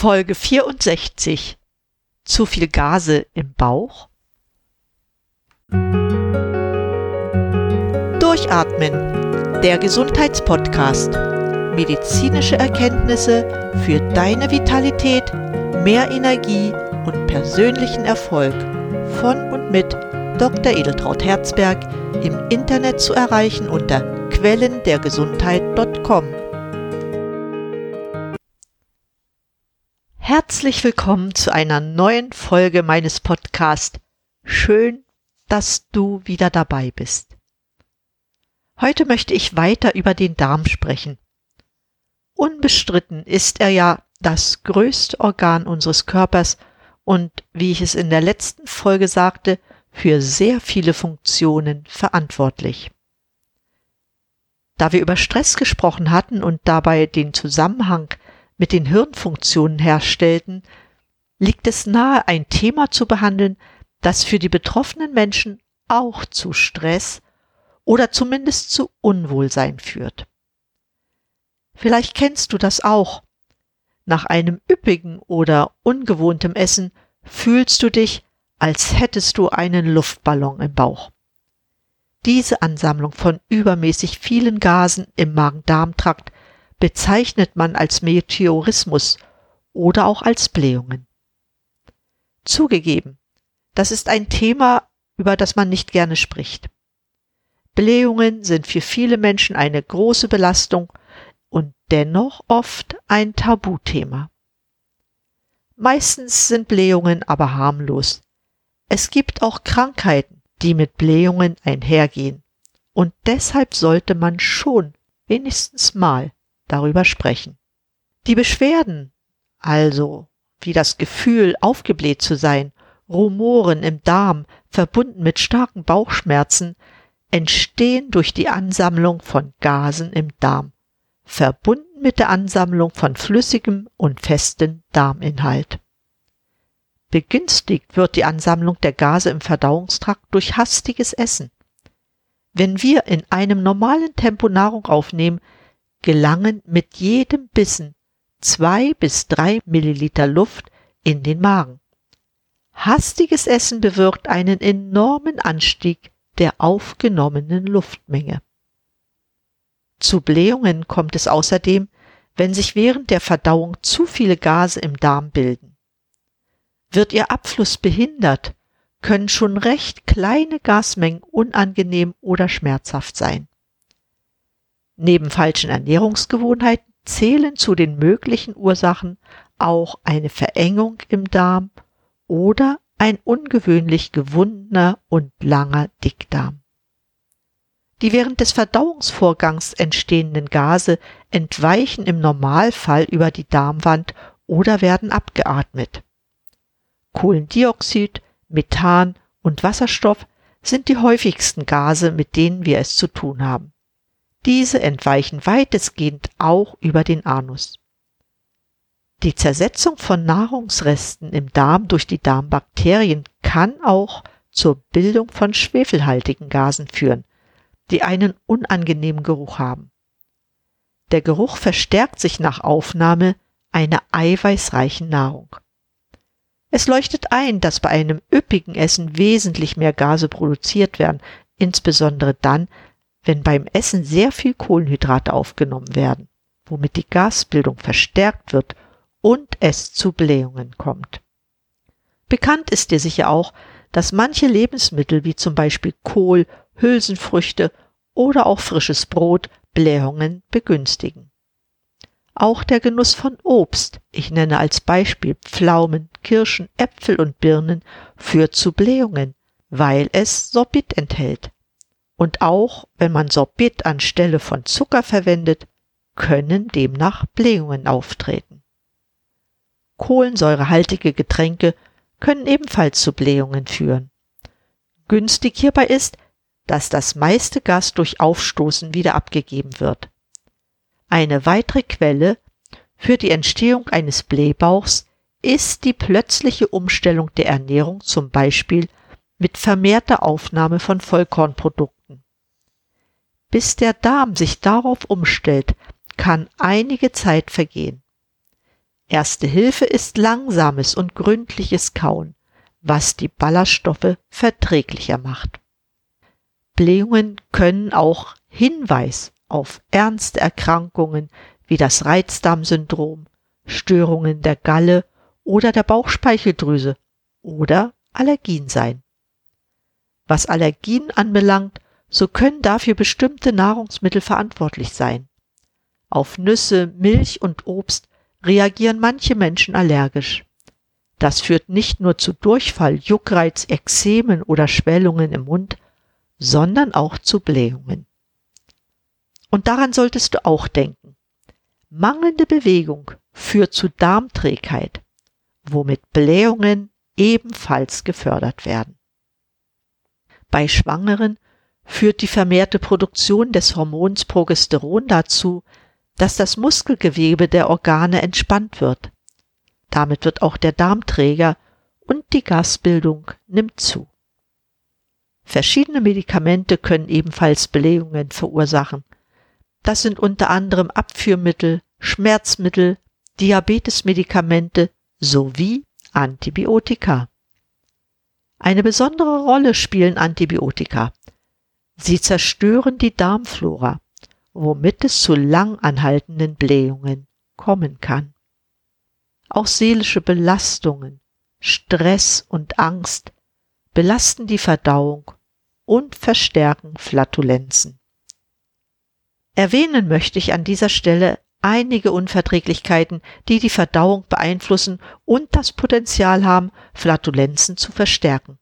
Folge 64 Zu viel Gase im Bauch? Durchatmen, der Gesundheitspodcast. Medizinische Erkenntnisse für deine Vitalität, mehr Energie und persönlichen Erfolg von und mit Dr. Edeltraut Herzberg im Internet zu erreichen unter quellendergesundheit.com. Herzlich willkommen zu einer neuen Folge meines Podcasts. Schön, dass du wieder dabei bist. Heute möchte ich weiter über den Darm sprechen. Unbestritten ist er ja das größte Organ unseres Körpers und, wie ich es in der letzten Folge sagte, für sehr viele Funktionen verantwortlich. Da wir über Stress gesprochen hatten und dabei den Zusammenhang mit den Hirnfunktionen herstellten, liegt es nahe, ein Thema zu behandeln, das für die betroffenen Menschen auch zu Stress oder zumindest zu Unwohlsein führt. Vielleicht kennst du das auch. Nach einem üppigen oder ungewohntem Essen fühlst du dich, als hättest du einen Luftballon im Bauch. Diese Ansammlung von übermäßig vielen Gasen im Magen-Darm-Trakt bezeichnet man als Meteorismus oder auch als Blähungen. Zugegeben, das ist ein Thema, über das man nicht gerne spricht. Blähungen sind für viele Menschen eine große Belastung und dennoch oft ein Tabuthema. Meistens sind Blähungen aber harmlos. Es gibt auch Krankheiten, die mit Blähungen einhergehen, und deshalb sollte man schon wenigstens mal darüber sprechen. Die Beschwerden, also wie das Gefühl, aufgebläht zu sein, Rumoren im Darm, verbunden mit starken Bauchschmerzen, entstehen durch die Ansammlung von Gasen im Darm, verbunden mit der Ansammlung von flüssigem und festem Darminhalt. Begünstigt wird die Ansammlung der Gase im Verdauungstrakt durch hastiges Essen. Wenn wir in einem normalen Tempo Nahrung aufnehmen, gelangen mit jedem Bissen zwei bis drei Milliliter Luft in den Magen. Hastiges Essen bewirkt einen enormen Anstieg der aufgenommenen Luftmenge. Zu Blähungen kommt es außerdem, wenn sich während der Verdauung zu viele Gase im Darm bilden. Wird ihr Abfluss behindert, können schon recht kleine Gasmengen unangenehm oder schmerzhaft sein. Neben falschen Ernährungsgewohnheiten zählen zu den möglichen Ursachen auch eine Verengung im Darm oder ein ungewöhnlich gewundener und langer Dickdarm. Die während des Verdauungsvorgangs entstehenden Gase entweichen im Normalfall über die Darmwand oder werden abgeatmet. Kohlendioxid, Methan und Wasserstoff sind die häufigsten Gase, mit denen wir es zu tun haben. Diese entweichen weitestgehend auch über den Anus. Die Zersetzung von Nahrungsresten im Darm durch die Darmbakterien kann auch zur Bildung von schwefelhaltigen Gasen führen, die einen unangenehmen Geruch haben. Der Geruch verstärkt sich nach Aufnahme einer eiweißreichen Nahrung. Es leuchtet ein, dass bei einem üppigen Essen wesentlich mehr Gase produziert werden, insbesondere dann, wenn beim Essen sehr viel Kohlenhydrate aufgenommen werden, womit die Gasbildung verstärkt wird und es zu Blähungen kommt. Bekannt ist dir sicher auch, dass manche Lebensmittel wie zum Beispiel Kohl, Hülsenfrüchte oder auch frisches Brot Blähungen begünstigen. Auch der Genuss von Obst, ich nenne als Beispiel Pflaumen, Kirschen, Äpfel und Birnen, führt zu Blähungen, weil es Sorbit enthält. Und auch wenn man Sorbit anstelle von Zucker verwendet, können demnach Blähungen auftreten. Kohlensäurehaltige Getränke können ebenfalls zu Blähungen führen. Günstig hierbei ist, dass das meiste Gas durch Aufstoßen wieder abgegeben wird. Eine weitere Quelle für die Entstehung eines Blähbauchs ist die plötzliche Umstellung der Ernährung zum Beispiel mit vermehrter Aufnahme von Vollkornprodukten bis der Darm sich darauf umstellt, kann einige Zeit vergehen. Erste Hilfe ist langsames und gründliches Kauen, was die Ballaststoffe verträglicher macht. Blähungen können auch Hinweis auf ernste Erkrankungen wie das Reizdarmsyndrom, Störungen der Galle oder der Bauchspeicheldrüse oder Allergien sein. Was Allergien anbelangt, so können dafür bestimmte Nahrungsmittel verantwortlich sein. Auf Nüsse, Milch und Obst reagieren manche Menschen allergisch. Das führt nicht nur zu Durchfall, Juckreiz, Ekzemen oder Schwellungen im Mund, sondern auch zu Blähungen. Und daran solltest du auch denken. Mangelnde Bewegung führt zu Darmträgheit, womit Blähungen ebenfalls gefördert werden. Bei Schwangeren führt die vermehrte Produktion des Hormons Progesteron dazu, dass das Muskelgewebe der Organe entspannt wird. Damit wird auch der Darm träger und die Gasbildung nimmt zu. Verschiedene Medikamente können ebenfalls Blähungen verursachen. Das sind unter anderem Abführmittel, Schmerzmittel, Diabetesmedikamente sowie Antibiotika. Eine besondere Rolle spielen Antibiotika. Sie zerstören die Darmflora, womit es zu lang anhaltenden Blähungen kommen kann. Auch seelische Belastungen, Stress und Angst belasten die Verdauung und verstärken Flatulenzen. Erwähnen möchte ich an dieser Stelle einige Unverträglichkeiten, die die Verdauung beeinflussen und das Potenzial haben, Flatulenzen zu verstärken.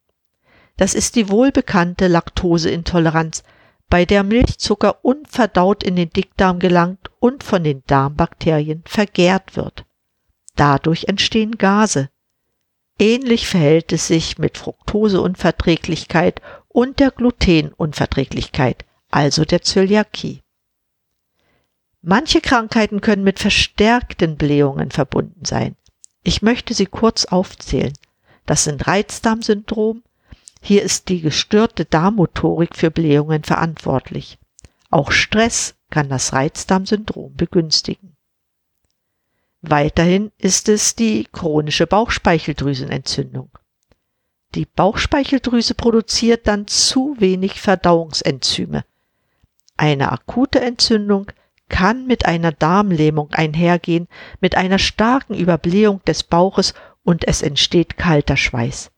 Das ist die wohlbekannte Laktoseintoleranz, bei der Milchzucker unverdaut in den Dickdarm gelangt und von den Darmbakterien vergärt wird. Dadurch entstehen Gase. Ähnlich verhält es sich mit Fructoseunverträglichkeit und der Glutenunverträglichkeit, also der Zöliakie. Manche Krankheiten können mit verstärkten Blähungen verbunden sein. Ich möchte sie kurz aufzählen. Das sind Reizdarmsyndrom. Hier ist die gestörte Darmmotorik für Blähungen verantwortlich. Auch Stress kann das Reizdarmsyndrom begünstigen. Weiterhin ist es die chronische Bauchspeicheldrüsenentzündung. Die Bauchspeicheldrüse produziert dann zu wenig Verdauungsenzyme. Eine akute Entzündung kann mit einer Darmlähmung einhergehen, mit einer starken Überblähung des Bauches und es entsteht kalter Schweiß.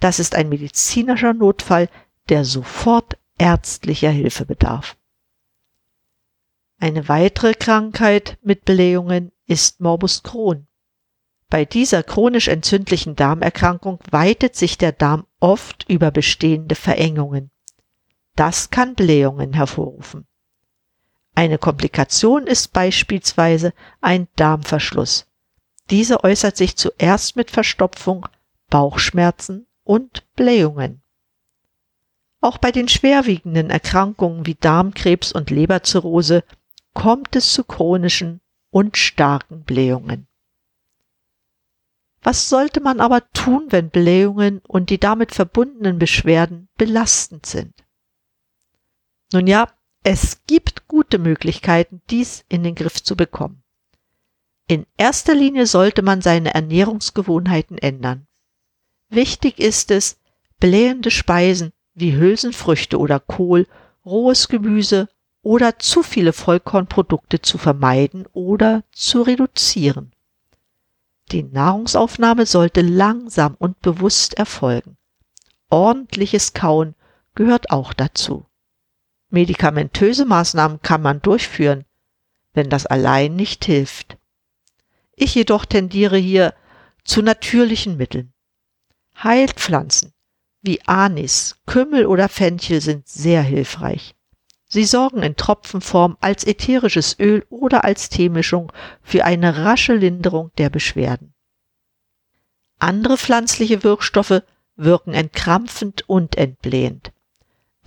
Das ist ein medizinischer Notfall, der sofort ärztlicher Hilfe bedarf. Eine weitere Krankheit mit Blähungen ist Morbus Crohn. Bei dieser chronisch entzündlichen Darmerkrankung weitet sich der Darm oft über bestehende Verengungen. Das kann Blähungen hervorrufen. Eine Komplikation ist beispielsweise ein Darmverschluss. Dieser äußert sich zuerst mit Verstopfung, Bauchschmerzen und Blähungen. Auch bei den schwerwiegenden Erkrankungen wie Darmkrebs und Leberzirrhose kommt es zu chronischen und starken Blähungen. Was sollte man aber tun, wenn Blähungen und die damit verbundenen Beschwerden belastend sind? Nun ja, es gibt gute Möglichkeiten, dies in den Griff zu bekommen. In erster Linie sollte man seine Ernährungsgewohnheiten ändern. Wichtig ist es, blähende Speisen wie Hülsenfrüchte oder Kohl, rohes Gemüse oder zu viele Vollkornprodukte zu vermeiden oder zu reduzieren. Die Nahrungsaufnahme sollte langsam und bewusst erfolgen. Ordentliches Kauen gehört auch dazu. Medikamentöse Maßnahmen kann man durchführen, wenn das allein nicht hilft. Ich jedoch tendiere hier zu natürlichen Mitteln. Heilpflanzen wie Anis, Kümmel oder Fenchel sind sehr hilfreich. Sie sorgen in Tropfenform als ätherisches Öl oder als Teemischung für eine rasche Linderung der Beschwerden. Andere pflanzliche Wirkstoffe wirken entkrampfend und entblähend.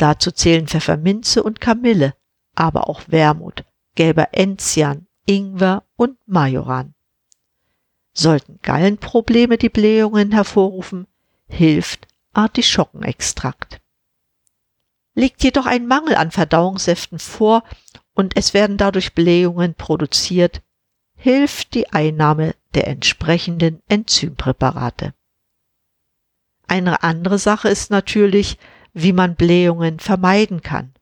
Dazu zählen Pfefferminze und Kamille, aber auch Wermut, gelber Enzian, Ingwer und Majoran. Sollten Gallenprobleme die Blähungen hervorrufen, hilft Artischockenextrakt. Liegt jedoch ein Mangel an Verdauungssäften vor und es werden dadurch Blähungen produziert, hilft die Einnahme der entsprechenden Enzympräparate. Eine andere Sache ist natürlich, wie man Blähungen vermeiden kann.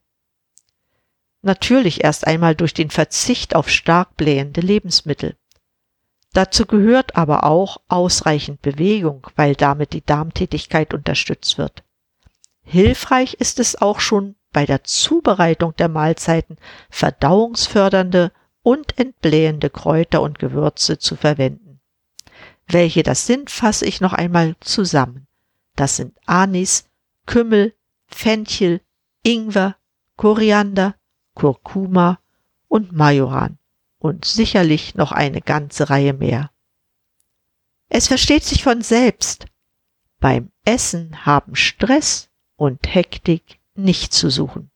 Natürlich erst einmal durch den Verzicht auf stark blähende Lebensmittel. Dazu gehört aber auch ausreichend Bewegung, weil damit die Darmtätigkeit unterstützt wird. Hilfreich ist es auch schon bei der Zubereitung der Mahlzeiten verdauungsfördernde und entblähende Kräuter und Gewürze zu verwenden. Welche das sind, fasse ich noch einmal zusammen. Das sind Anis, Kümmel, Fenchel, Ingwer, Koriander, Kurkuma und Majoran und sicherlich noch eine ganze Reihe mehr. Es versteht sich von selbst. Beim Essen haben Stress und Hektik nicht zu suchen.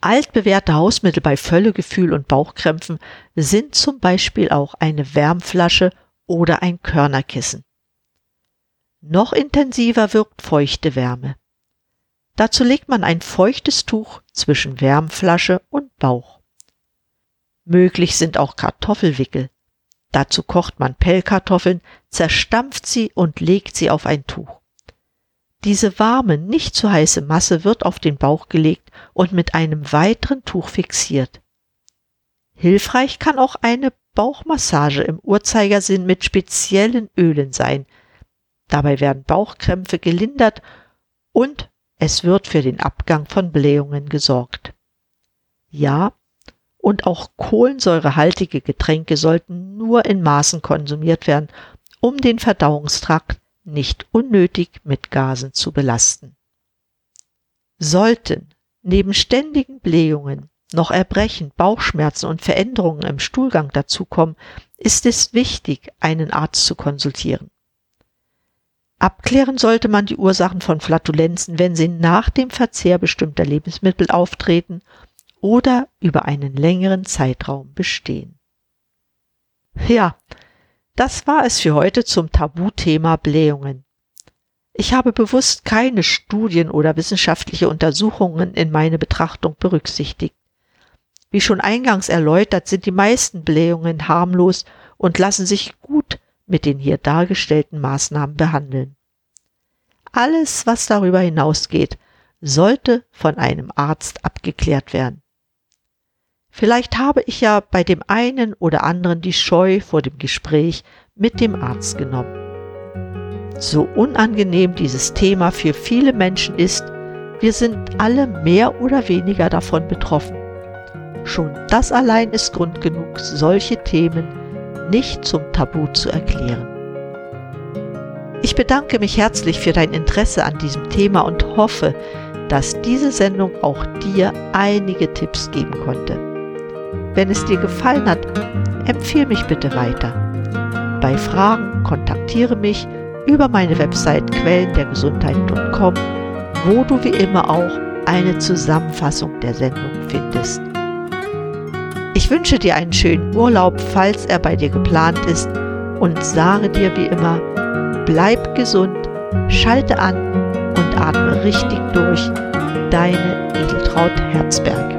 Altbewährte Hausmittel bei Völlegefühl und Bauchkrämpfen sind zum Beispiel auch eine Wärmflasche oder ein Körnerkissen. Noch intensiver wirkt feuchte Wärme. Dazu legt man ein feuchtes Tuch zwischen Wärmflasche und Bauch. Möglich sind auch Kartoffelwickel. Dazu kocht man Pellkartoffeln, zerstampft sie und legt sie auf ein Tuch. Diese warme, nicht zu heiße Masse wird auf den Bauch gelegt und mit einem weiteren Tuch fixiert. Hilfreich kann auch eine Bauchmassage im Uhrzeigersinn mit speziellen Ölen sein. Dabei werden Bauchkrämpfe gelindert und es wird für den Abgang von Blähungen gesorgt. Ja, und auch kohlensäurehaltige Getränke sollten nur in Maßen konsumiert werden, um den Verdauungstrakt nicht unnötig mit Gasen zu belasten. Sollten neben ständigen Blähungen noch Erbrechen, Bauchschmerzen und Veränderungen im Stuhlgang dazukommen, ist es wichtig, einen Arzt zu konsultieren. Abklären sollte man die Ursachen von Flatulenzen, wenn sie nach dem Verzehr bestimmter Lebensmittel auftreten oder über einen längeren Zeitraum bestehen. Ja, das war es für heute zum Tabuthema Blähungen. Ich habe bewusst keine Studien oder wissenschaftliche Untersuchungen in meine Betrachtung berücksichtigt. Wie schon eingangs erläutert, sind die meisten Blähungen harmlos und lassen sich gut mit den hier dargestellten Maßnahmen behandeln. Alles, was darüber hinausgeht, sollte von einem Arzt abgeklärt werden. Vielleicht habe ich ja bei dem einen oder anderen die Scheu vor dem Gespräch mit dem Arzt genommen. So unangenehm dieses Thema für viele Menschen ist, wir sind alle mehr oder weniger davon betroffen. Schon das allein ist Grund genug, solche Themen nicht zum Tabu zu erklären. Ich bedanke mich herzlich für dein Interesse an diesem Thema und hoffe, dass diese Sendung auch dir einige Tipps geben konnte. Wenn es dir gefallen hat, empfehle mich bitte weiter. Bei Fragen kontaktiere mich über meine Website quellendergesundheit.com, wo du wie immer auch eine Zusammenfassung der Sendung findest. Ich wünsche dir einen schönen Urlaub, falls er bei dir geplant ist, und sage dir wie immer, bleib gesund, schalte an und atme richtig durch. Deine Edeltraut Herzberg.